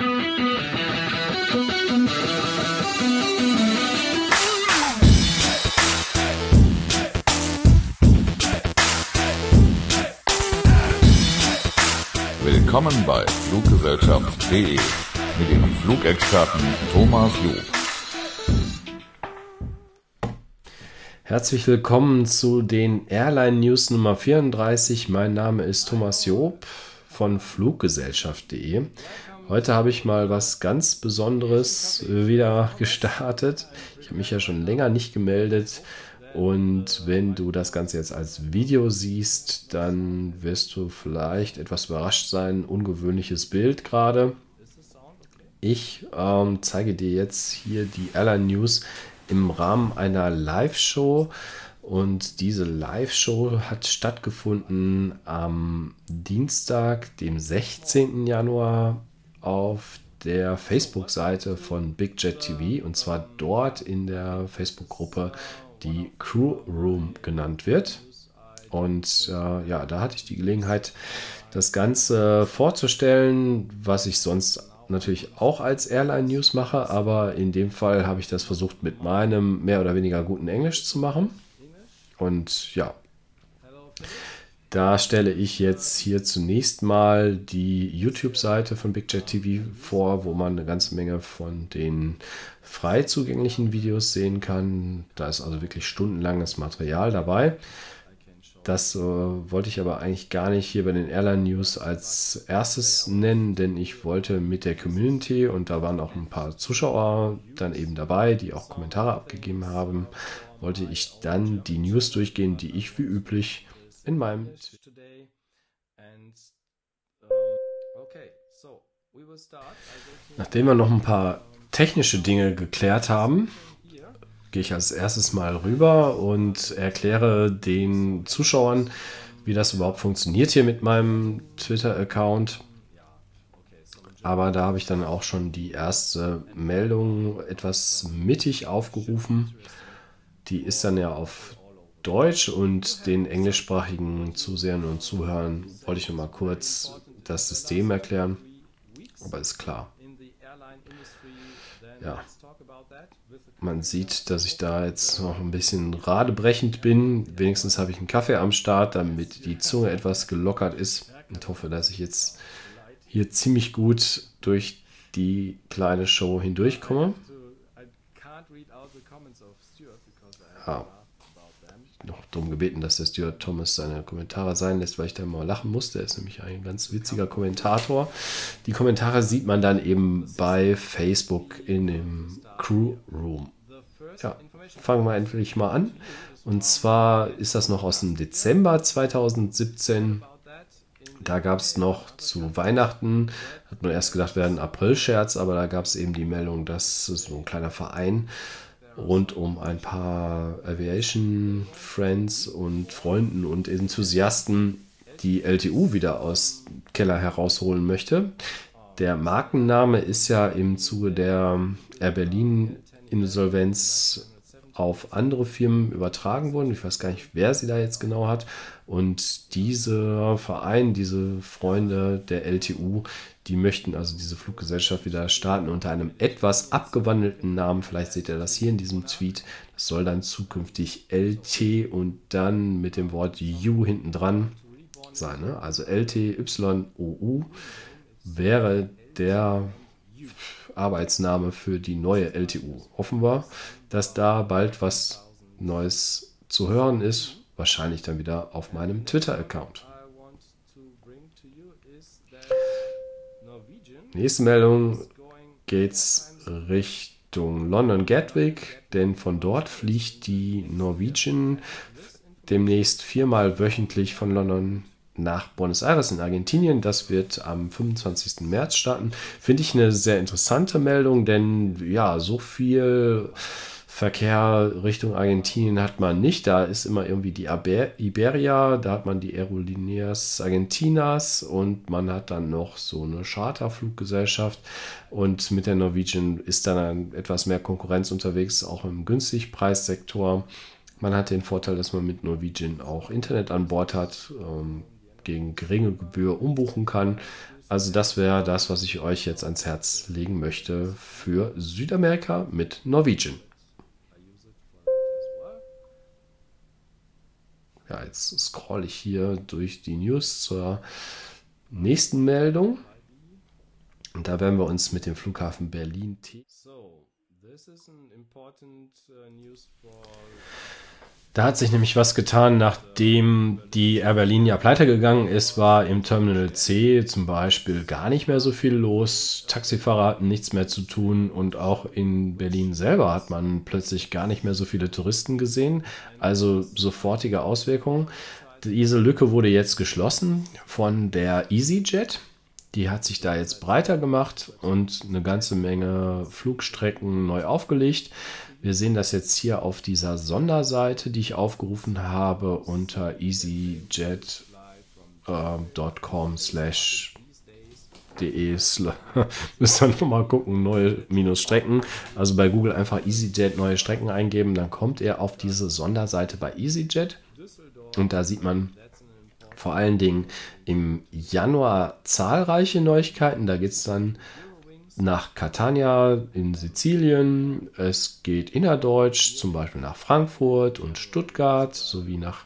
Willkommen bei Fluggesellschaft.de mit Ihrem Flugexperten Thomas Job. Herzlich willkommen zu den Airline News Nummer 34. Mein Name ist Thomas Job von Fluggesellschaft.de. Heute habe ich mal was ganz Besonderes wieder gestartet. Ich habe mich ja schon länger nicht gemeldet und wenn du das Ganze jetzt als Video siehst, dann wirst du vielleicht etwas überrascht sein. Ungewöhnliches Bild gerade. Ich ähm, zeige dir jetzt hier die Airline News im Rahmen einer Live-Show. Und diese Live-Show hat stattgefunden am Dienstag, dem 16. Januar auf der Facebook-Seite von Big Jet TV und zwar dort in der Facebook-Gruppe die Crew Room genannt wird. Und äh, ja, da hatte ich die Gelegenheit, das Ganze vorzustellen, was ich sonst natürlich auch als Airline News mache, aber in dem Fall habe ich das versucht mit meinem mehr oder weniger guten Englisch zu machen. Und ja, da stelle ich jetzt hier zunächst mal die YouTube-Seite von BigJet vor, wo man eine ganze Menge von den frei zugänglichen Videos sehen kann. Da ist also wirklich stundenlanges Material dabei. Das äh, wollte ich aber eigentlich gar nicht hier bei den Airline News als erstes nennen, denn ich wollte mit der Community und da waren auch ein paar Zuschauer dann eben dabei, die auch Kommentare abgegeben haben, wollte ich dann die News durchgehen, die ich wie üblich in meinem Nachdem wir noch ein paar technische Dinge geklärt haben, gehe ich als erstes mal rüber und erkläre den Zuschauern, wie das überhaupt funktioniert hier mit meinem Twitter-Account. Aber da habe ich dann auch schon die erste Meldung etwas mittig aufgerufen. Die ist dann ja auf Deutsch und den englischsprachigen Zusehern und Zuhörern wollte ich noch mal kurz das System erklären. Aber ist klar. Ja. Man sieht, dass ich da jetzt noch ein bisschen radebrechend bin. Wenigstens habe ich einen Kaffee am Start, damit die Zunge etwas gelockert ist. Und hoffe, dass ich jetzt hier ziemlich gut durch die kleine Show hindurchkomme. Ja noch darum gebeten, dass der Stuart Thomas seine Kommentare sein lässt, weil ich da immer lachen musste. Er ist nämlich ein ganz witziger Kommentator. Die Kommentare sieht man dann eben bei Facebook in dem Crew Room. Ja, fangen wir endlich mal an. Und zwar ist das noch aus dem Dezember 2017. Da gab es noch zu Weihnachten, hat man erst gedacht, wäre ein April-Scherz, aber da gab es eben die Meldung, dass so ein kleiner Verein rund um ein paar Aviation Friends und Freunden und Enthusiasten die LTU wieder aus Keller herausholen möchte. Der Markenname ist ja im Zuge der Air Berlin Insolvenz auf andere Firmen übertragen worden. Ich weiß gar nicht, wer sie da jetzt genau hat. Und dieser Verein, diese Freunde der LTU, die möchten also diese Fluggesellschaft wieder starten unter einem etwas abgewandelten Namen. Vielleicht seht ihr das hier in diesem Tweet. Das soll dann zukünftig LT und dann mit dem Wort U hinten dran sein. Ne? Also LTYOU wäre der Arbeitsname für die neue LTU. Hoffen wir, dass da bald was Neues zu hören ist. Wahrscheinlich dann wieder auf meinem Twitter-Account. Nächste Meldung geht's Richtung London Gatwick, denn von dort fliegt die Norwegian demnächst viermal wöchentlich von London nach Buenos Aires in Argentinien. Das wird am 25. März starten. Finde ich eine sehr interessante Meldung, denn ja, so viel Verkehr Richtung Argentinien hat man nicht. Da ist immer irgendwie die Iberia, da hat man die Aerolíneas Argentinas und man hat dann noch so eine Charterfluggesellschaft. Und mit der Norwegian ist dann etwas mehr Konkurrenz unterwegs, auch im Günstigpreissektor. Man hat den Vorteil, dass man mit Norwegian auch Internet an Bord hat, ähm, gegen geringe Gebühr umbuchen kann. Also das wäre das, was ich euch jetzt ans Herz legen möchte für Südamerika mit Norwegian. Ja, jetzt scroll ich hier durch die News zur nächsten Meldung. Und da werden wir uns mit dem Flughafen Berlin. So, da hat sich nämlich was getan, nachdem die Air Berlin ja pleite gegangen ist, war im Terminal C zum Beispiel gar nicht mehr so viel los. Taxifahrer hatten nichts mehr zu tun und auch in Berlin selber hat man plötzlich gar nicht mehr so viele Touristen gesehen. Also sofortige Auswirkungen. Diese Lücke wurde jetzt geschlossen von der EasyJet. Die hat sich da jetzt breiter gemacht und eine ganze Menge Flugstrecken neu aufgelegt. Wir sehen das jetzt hier auf dieser Sonderseite, die ich aufgerufen habe unter easyjet.com slash de müsst ihr nochmal gucken, neue minus Strecken. Also bei Google einfach EasyJet neue Strecken eingeben, dann kommt ihr auf diese Sonderseite bei EasyJet und da sieht man vor allen Dingen im Januar zahlreiche Neuigkeiten. Da geht es dann nach Catania in Sizilien. Es geht innerdeutsch, zum Beispiel nach Frankfurt und Stuttgart sowie nach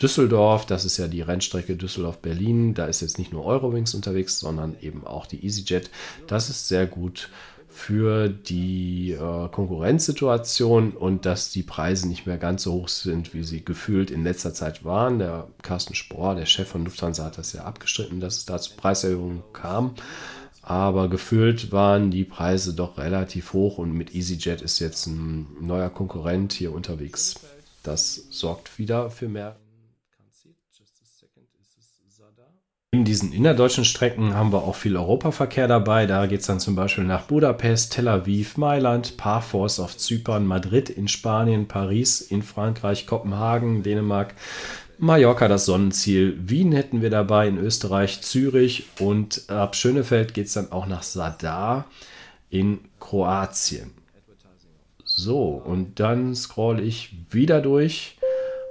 Düsseldorf. Das ist ja die Rennstrecke Düsseldorf-Berlin. Da ist jetzt nicht nur Eurowings unterwegs, sondern eben auch die EasyJet. Das ist sehr gut für die äh, Konkurrenzsituation und dass die Preise nicht mehr ganz so hoch sind, wie sie gefühlt in letzter Zeit waren. Der Carsten Spohr, der Chef von Lufthansa, hat das ja abgestritten, dass es da zu Preiserhöhungen kam aber gefühlt waren die Preise doch relativ hoch und mit EasyJet ist jetzt ein neuer Konkurrent hier unterwegs. Das sorgt wieder für mehr. In diesen innerdeutschen Strecken haben wir auch viel Europaverkehr dabei. Da geht es dann zum Beispiel nach Budapest, Tel Aviv, Mailand, Parfors auf Zypern, Madrid in Spanien, Paris in Frankreich, Kopenhagen, Dänemark, Mallorca das Sonnenziel, Wien hätten wir dabei, in Österreich, Zürich und ab Schönefeld geht es dann auch nach Sadar in Kroatien. So, und dann scroll ich wieder durch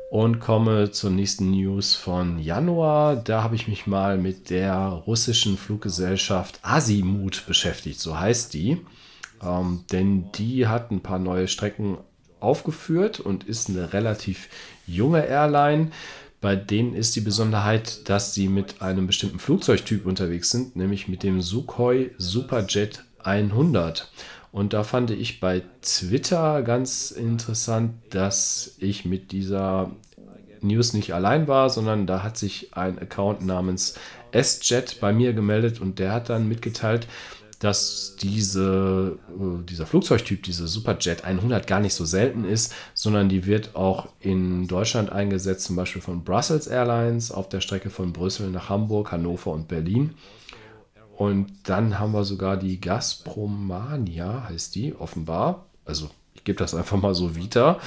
und komme zur nächsten News von Januar. Da habe ich mich mal mit der russischen Fluggesellschaft Asimut beschäftigt, so heißt die. Ähm, denn die hat ein paar neue Strecken aufgeführt und ist eine relativ junge Airline. Bei denen ist die Besonderheit, dass sie mit einem bestimmten Flugzeugtyp unterwegs sind, nämlich mit dem Sukhoi Superjet 100. Und da fand ich bei Twitter ganz interessant, dass ich mit dieser News nicht allein war, sondern da hat sich ein Account namens S-Jet bei mir gemeldet und der hat dann mitgeteilt, dass diese, äh, dieser Flugzeugtyp, diese Superjet 100 gar nicht so selten ist, sondern die wird auch in Deutschland eingesetzt, zum Beispiel von Brussels Airlines auf der Strecke von Brüssel nach Hamburg, Hannover und Berlin. Und dann haben wir sogar die Gazpromania, heißt die, offenbar. Also ich gebe das einfach mal so wieder.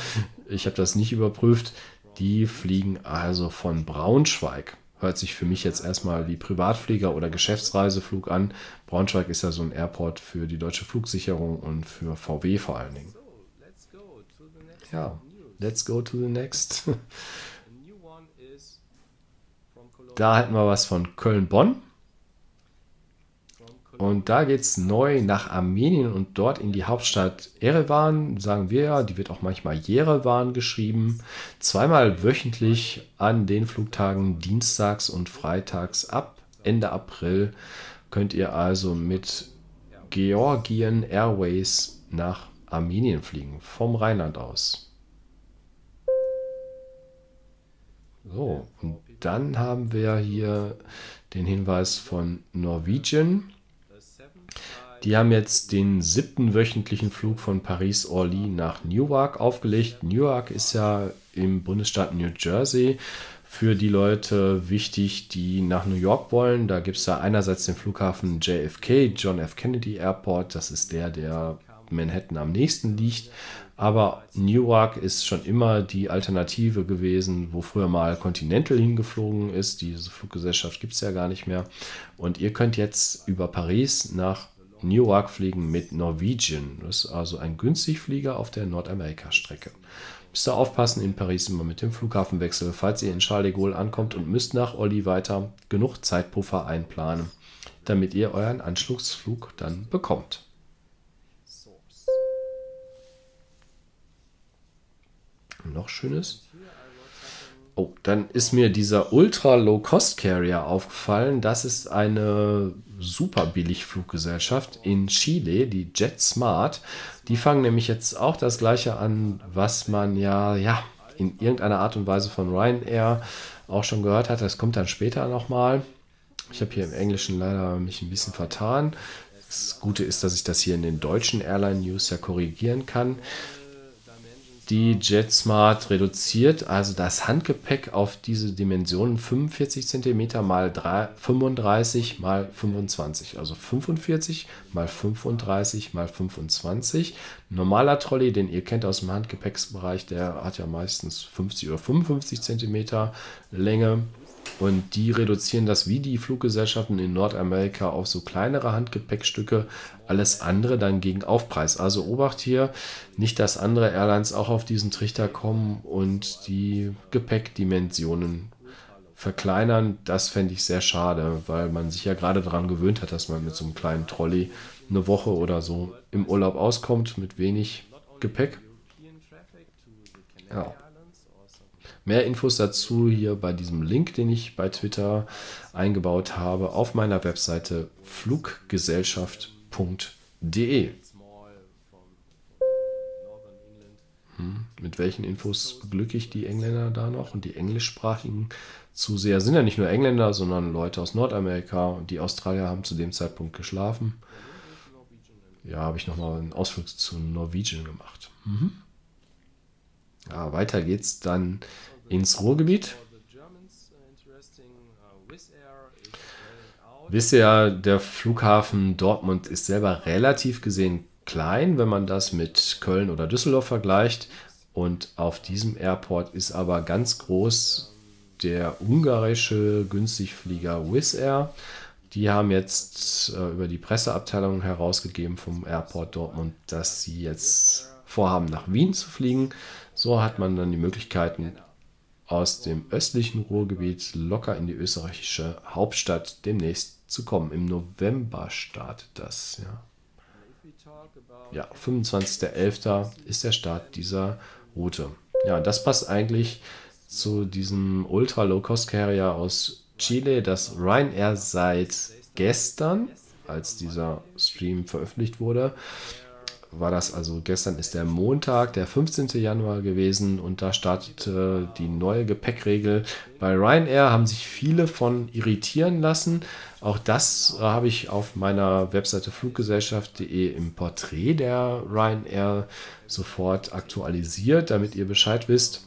Ich habe das nicht überprüft. Die fliegen also von Braunschweig hört sich für mich jetzt erstmal wie Privatflieger oder Geschäftsreiseflug an. Braunschweig ist ja so ein Airport für die deutsche Flugsicherung und für VW vor allen Dingen. Ja, let's go to the next. Da hätten wir was von Köln-Bonn. Und da geht es neu nach Armenien und dort in die Hauptstadt Erevan, sagen wir ja, die wird auch manchmal Jerewan geschrieben. Zweimal wöchentlich an den Flugtagen Dienstags und Freitags ab Ende April könnt ihr also mit Georgian Airways nach Armenien fliegen, vom Rheinland aus. So, und dann haben wir hier den Hinweis von Norwegian. Die haben jetzt den siebten wöchentlichen Flug von Paris-Orly nach Newark aufgelegt. Newark ist ja im Bundesstaat New Jersey für die Leute wichtig, die nach New York wollen. Da gibt es da einerseits den Flughafen JFK, John F. Kennedy Airport. Das ist der, der Manhattan am nächsten liegt. Aber Newark ist schon immer die Alternative gewesen, wo früher mal Continental hingeflogen ist. Diese Fluggesellschaft gibt es ja gar nicht mehr. Und ihr könnt jetzt über Paris nach Newark fliegen mit Norwegian. Das ist also ein Günstigflieger auf der Nordamerika-Strecke. Müsst ihr aufpassen in Paris immer mit dem Flughafenwechsel, falls ihr in Charles de Gaulle ankommt und müsst nach Olli weiter, genug Zeitpuffer einplanen. damit ihr euren Anschlussflug dann bekommt. Noch schönes. Oh, dann ist mir dieser Ultra Low Cost Carrier aufgefallen. Das ist eine super Billigfluggesellschaft in Chile, die JetSmart. Die fangen nämlich jetzt auch das gleiche an, was man ja, ja, in irgendeiner Art und Weise von Ryanair auch schon gehört hat. Das kommt dann später nochmal. Ich habe hier im Englischen leider mich ein bisschen vertan. Das Gute ist, dass ich das hier in den deutschen Airline News ja korrigieren kann die JetSmart reduziert also das Handgepäck auf diese Dimensionen 45 cm mal 3, 35 mal 25, also 45 mal 35 mal 25. Normaler Trolley, den ihr kennt aus dem Handgepäcksbereich, der hat ja meistens 50 oder 55 cm Länge. Und die reduzieren das wie die Fluggesellschaften in Nordamerika auf so kleinere Handgepäckstücke, alles andere dann gegen Aufpreis. Also Obacht hier, nicht, dass andere Airlines auch auf diesen Trichter kommen und die Gepäckdimensionen verkleinern. Das fände ich sehr schade, weil man sich ja gerade daran gewöhnt hat, dass man mit so einem kleinen Trolley eine Woche oder so im Urlaub auskommt mit wenig Gepäck. Ja. Mehr Infos dazu hier bei diesem Link, den ich bei Twitter eingebaut habe, auf meiner Webseite fluggesellschaft.de. Hm, mit welchen Infos beglücke ich die Engländer da noch und die englischsprachigen Zuseher sind ja nicht nur Engländer, sondern Leute aus Nordamerika und die Australier haben zu dem Zeitpunkt geschlafen. Ja, habe ich nochmal einen Ausflug zu Norwegian gemacht. Mhm. Ja, weiter geht's dann ins Ruhrgebiet. Wisst ihr, der Flughafen Dortmund ist selber relativ gesehen klein, wenn man das mit Köln oder Düsseldorf vergleicht. Und auf diesem Airport ist aber ganz groß der ungarische Günstigflieger Wizz Air. Die haben jetzt äh, über die Presseabteilung herausgegeben vom Airport Dortmund, dass sie jetzt vorhaben, nach Wien zu fliegen. So hat man dann die Möglichkeiten, aus dem östlichen Ruhrgebiet locker in die österreichische Hauptstadt demnächst zu kommen. Im November startet das. Ja, ja 25.11. ist der Start dieser Route. Ja, das passt eigentlich zu diesem Ultra-Low-Cost-Carrier aus Chile, das Ryanair seit gestern, als dieser Stream veröffentlicht wurde, war das also gestern ist der Montag, der 15. Januar gewesen und da startete die neue Gepäckregel. Bei Ryanair haben sich viele von irritieren lassen. Auch das habe ich auf meiner Webseite fluggesellschaft.de im Porträt der Ryanair sofort aktualisiert, damit ihr Bescheid wisst.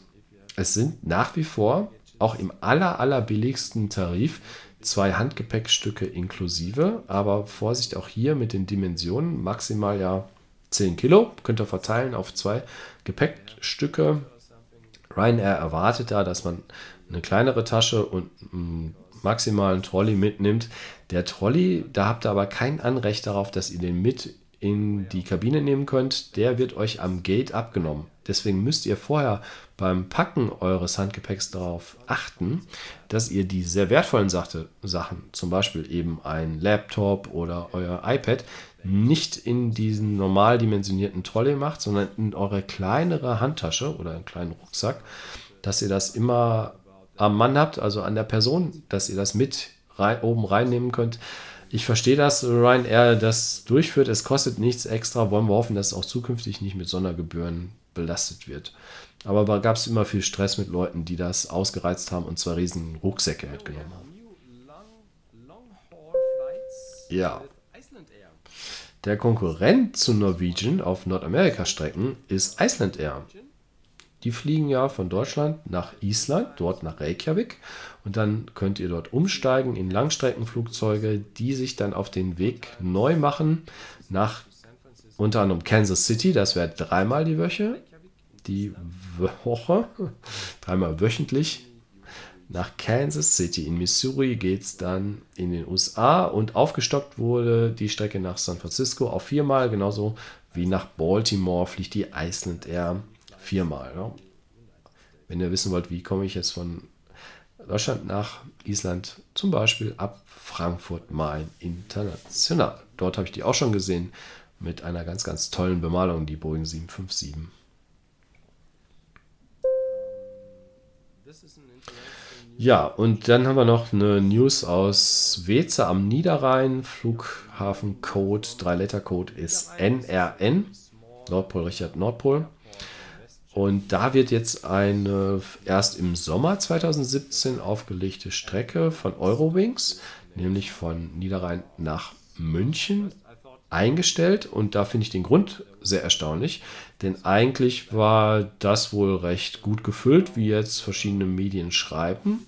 Es sind nach wie vor auch im aller, aller billigsten Tarif zwei Handgepäckstücke inklusive, aber Vorsicht auch hier mit den Dimensionen, maximal ja 10 Kilo, könnt ihr verteilen auf zwei Gepäckstücke. Ryanair erwartet da, dass man eine kleinere Tasche und einen maximalen Trolley mitnimmt. Der Trolley, da habt ihr aber kein Anrecht darauf, dass ihr den mit in die Kabine nehmen könnt. Der wird euch am Gate abgenommen. Deswegen müsst ihr vorher beim Packen eures Handgepäcks darauf achten, dass ihr die sehr wertvollen Sache, Sachen, zum Beispiel eben ein Laptop oder euer iPad, nicht in diesen normal dimensionierten Trolley macht, sondern in eure kleinere Handtasche oder einen kleinen Rucksack, dass ihr das immer am Mann habt, also an der Person, dass ihr das mit rein, oben reinnehmen könnt. Ich verstehe, dass Ryanair das durchführt. Es kostet nichts extra. Wollen wir hoffen, dass es auch zukünftig nicht mit Sondergebühren belastet wird. Aber da gab es immer viel Stress mit Leuten, die das ausgereizt haben und zwar riesen Rucksäcke mitgenommen haben. Ja, der Konkurrent zu Norwegian auf Nordamerika-Strecken ist Iceland Air. Die fliegen ja von Deutschland nach Island, dort nach Reykjavik. Und dann könnt ihr dort umsteigen in Langstreckenflugzeuge, die sich dann auf den Weg neu machen nach unter anderem Kansas City. Das wäre dreimal die Woche. Die Woche, dreimal wöchentlich nach Kansas City in Missouri geht es dann in den USA und aufgestockt wurde die Strecke nach San Francisco auf viermal, genauso wie nach Baltimore fliegt die Iceland Air viermal. Ne? Wenn ihr wissen wollt, wie komme ich jetzt von Deutschland nach Island, zum Beispiel ab Frankfurt Main International. Dort habe ich die auch schon gesehen mit einer ganz, ganz tollen Bemalung, die Boeing 757. Ja, und dann haben wir noch eine News aus Weze am Niederrhein. Flughafencode, Drei-Letter-Code ist NRN. Nordpol Richard Nordpol. Und da wird jetzt eine erst im Sommer 2017 aufgelegte Strecke von Eurowings, nämlich von Niederrhein nach München, eingestellt. Und da finde ich den Grund sehr erstaunlich, denn eigentlich war das wohl recht gut gefüllt, wie jetzt verschiedene Medien schreiben.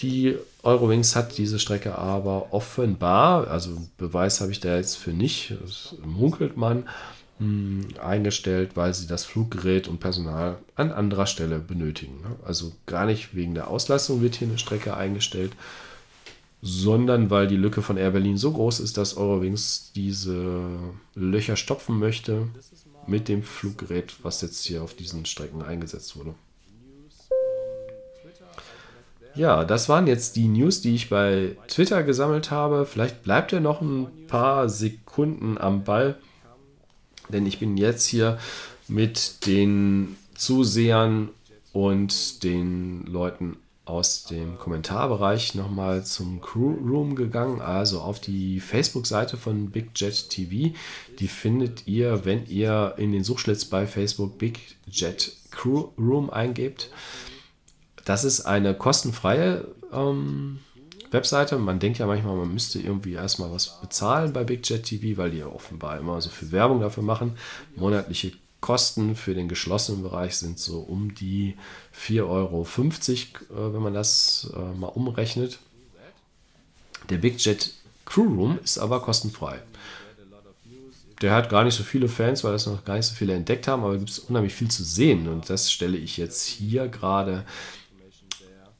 Die Eurowings hat diese Strecke aber offenbar, also Beweis habe ich da jetzt für nicht, das munkelt man, hm, eingestellt, weil sie das Fluggerät und Personal an anderer Stelle benötigen. Ne? Also gar nicht wegen der Auslastung wird hier eine Strecke eingestellt, sondern weil die Lücke von Air Berlin so groß ist, dass Eurowings diese Löcher stopfen möchte mit dem Fluggerät, was jetzt hier auf diesen Strecken eingesetzt wurde. Ja, das waren jetzt die News, die ich bei Twitter gesammelt habe. Vielleicht bleibt ihr noch ein paar Sekunden am Ball, denn ich bin jetzt hier mit den Zusehern und den Leuten aus dem Kommentarbereich nochmal zum Crew Room gegangen, also auf die Facebook-Seite von Big Jet TV. Die findet ihr, wenn ihr in den Suchschlitz bei Facebook Big Jet Crew Room eingebt. Das ist eine kostenfreie ähm, Webseite. Man denkt ja manchmal, man müsste irgendwie erstmal was bezahlen bei Big Jet TV, weil die ja offenbar immer so viel Werbung dafür machen. Monatliche Kosten für den geschlossenen Bereich sind so um die 4,50 Euro, äh, wenn man das äh, mal umrechnet. Der Big Jet Crew Room ist aber kostenfrei. Der hat gar nicht so viele Fans, weil das noch gar nicht so viele entdeckt haben, aber es gibt unheimlich viel zu sehen und das stelle ich jetzt hier gerade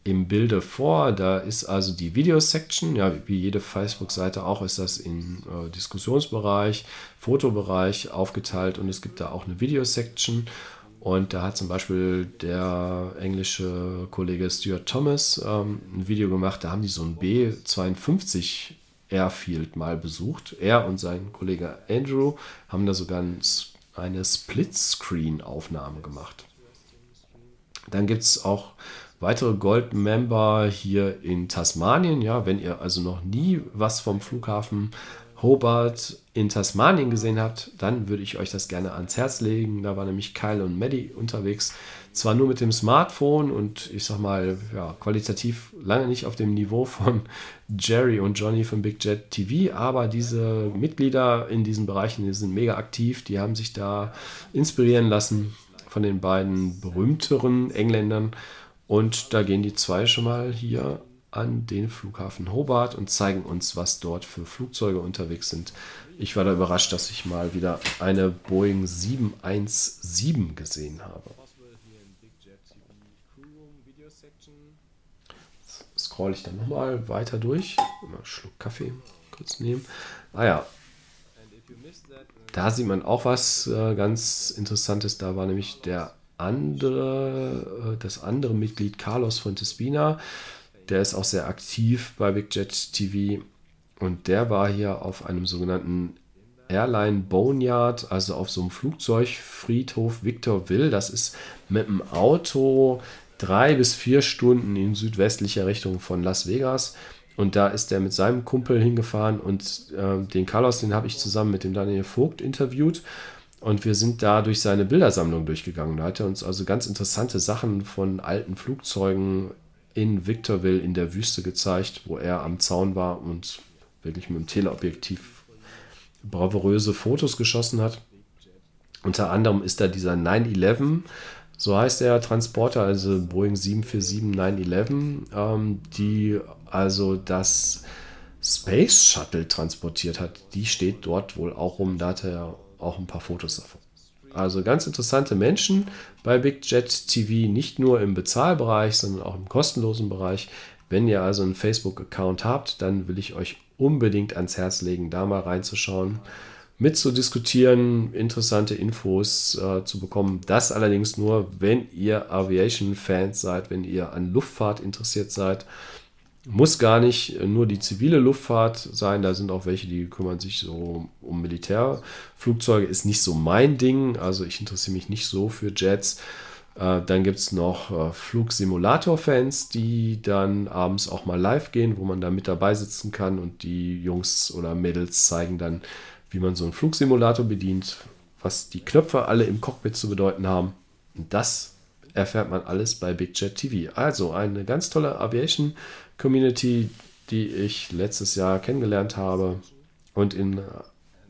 im Bilde vor. Da ist also die Video-Section, ja, wie jede Facebook-Seite auch, ist das in äh, Diskussionsbereich, Fotobereich aufgeteilt und es gibt da auch eine Video-Section. Und da hat zum Beispiel der englische Kollege Stuart Thomas ähm, ein Video gemacht, da haben die so ein B52 Airfield mal besucht. Er und sein Kollege Andrew haben da sogar eine Split-Screen-Aufnahme gemacht. Dann gibt es auch weitere Gold-Member hier in Tasmanien. Ja, wenn ihr also noch nie was vom Flughafen Hobart in Tasmanien gesehen habt, dann würde ich euch das gerne ans Herz legen. Da war nämlich Kyle und Maddie unterwegs. Zwar nur mit dem Smartphone und ich sag mal, ja, qualitativ lange nicht auf dem Niveau von Jerry und Johnny von Big Jet TV, aber diese Mitglieder in diesen Bereichen, die sind mega aktiv, die haben sich da inspirieren lassen von den beiden berühmteren Engländern und da gehen die zwei schon mal hier an den Flughafen Hobart und zeigen uns, was dort für Flugzeuge unterwegs sind. Ich war da überrascht, dass ich mal wieder eine Boeing 717 gesehen habe. Scroll ich dann nochmal weiter durch. Mal einen Schluck Kaffee kurz nehmen. Ah ja. Da sieht man auch was äh, ganz Interessantes. Da war nämlich der andere, äh, das andere Mitglied Carlos Fontespina, der ist auch sehr aktiv bei Big Jet TV und der war hier auf einem sogenannten Airline Boneyard, also auf so einem Flugzeugfriedhof Victorville. Das ist mit dem Auto drei bis vier Stunden in südwestlicher Richtung von Las Vegas. Und da ist er mit seinem Kumpel hingefahren und äh, den Carlos, den habe ich zusammen mit dem Daniel Vogt interviewt. Und wir sind da durch seine Bildersammlung durchgegangen. Da hat er uns also ganz interessante Sachen von alten Flugzeugen in Victorville in der Wüste gezeigt, wo er am Zaun war und wirklich mit dem Teleobjektiv bravouröse Fotos geschossen hat. Unter anderem ist da dieser 911, so heißt der Transporter, also Boeing 747-911, ähm, die also das Space Shuttle transportiert hat. Die steht dort wohl auch rum. Da hat er auch ein paar Fotos davon. Also ganz interessante Menschen bei Big Jet TV, nicht nur im Bezahlbereich, sondern auch im kostenlosen Bereich. Wenn ihr also einen Facebook-Account habt, dann will ich euch unbedingt ans Herz legen, da mal reinzuschauen. mitzudiskutieren, interessante Infos äh, zu bekommen. Das allerdings nur, wenn ihr Aviation-Fans seid, wenn ihr an Luftfahrt interessiert seid. Muss gar nicht nur die zivile Luftfahrt sein, da sind auch welche, die kümmern sich so um Militärflugzeuge, ist nicht so mein Ding, also ich interessiere mich nicht so für Jets. Äh, dann gibt es noch äh, Flugsimulator-Fans, die dann abends auch mal live gehen, wo man da mit dabei sitzen kann und die Jungs oder Mädels zeigen dann, wie man so einen Flugsimulator bedient, was die Knöpfe alle im Cockpit zu bedeuten haben. Und das erfährt man alles bei Big Jet TV. Also eine ganz tolle Aviation Community, die ich letztes Jahr kennengelernt habe und in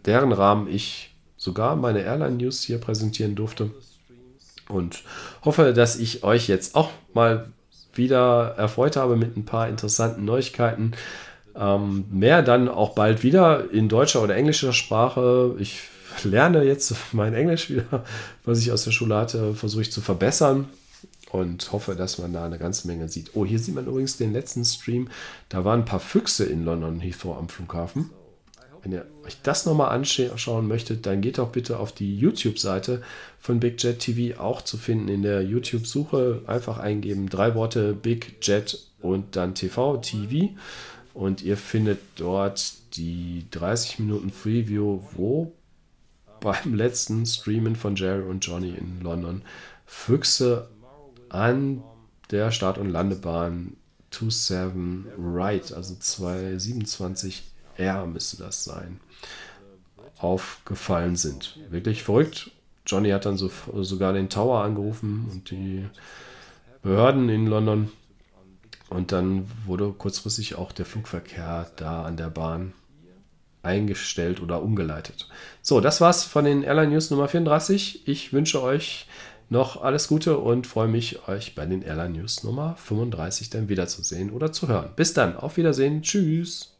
deren Rahmen ich sogar meine Airline News hier präsentieren durfte. Und hoffe, dass ich euch jetzt auch mal wieder erfreut habe mit ein paar interessanten Neuigkeiten. Ähm, mehr dann auch bald wieder in deutscher oder englischer Sprache. Ich lerne jetzt mein Englisch wieder, was ich aus der Schule hatte, versuche ich zu verbessern und hoffe, dass man da eine ganze Menge sieht. Oh, hier sieht man übrigens den letzten Stream. Da waren ein paar Füchse in London Heathrow am Flughafen. Wenn ihr euch das nochmal anschauen möchtet, dann geht doch bitte auf die YouTube-Seite von Big Jet TV, auch zu finden in der YouTube-Suche. Einfach eingeben, drei Worte Big Jet und dann TV, TV. Und ihr findet dort die 30 Minuten Preview, wo beim letzten Streamen von Jerry und Johnny in London Füchse an der Start- und Landebahn 27 Right, also 227R müsste das sein, aufgefallen sind. Wirklich verrückt. Johnny hat dann so, sogar den Tower angerufen und die Behörden in London. Und dann wurde kurzfristig auch der Flugverkehr da an der Bahn eingestellt oder umgeleitet. So, das war's von den Airline News Nummer 34. Ich wünsche euch noch alles Gute und freue mich, euch bei den Airline News Nummer 35 dann wiederzusehen oder zu hören. Bis dann, auf Wiedersehen, tschüss.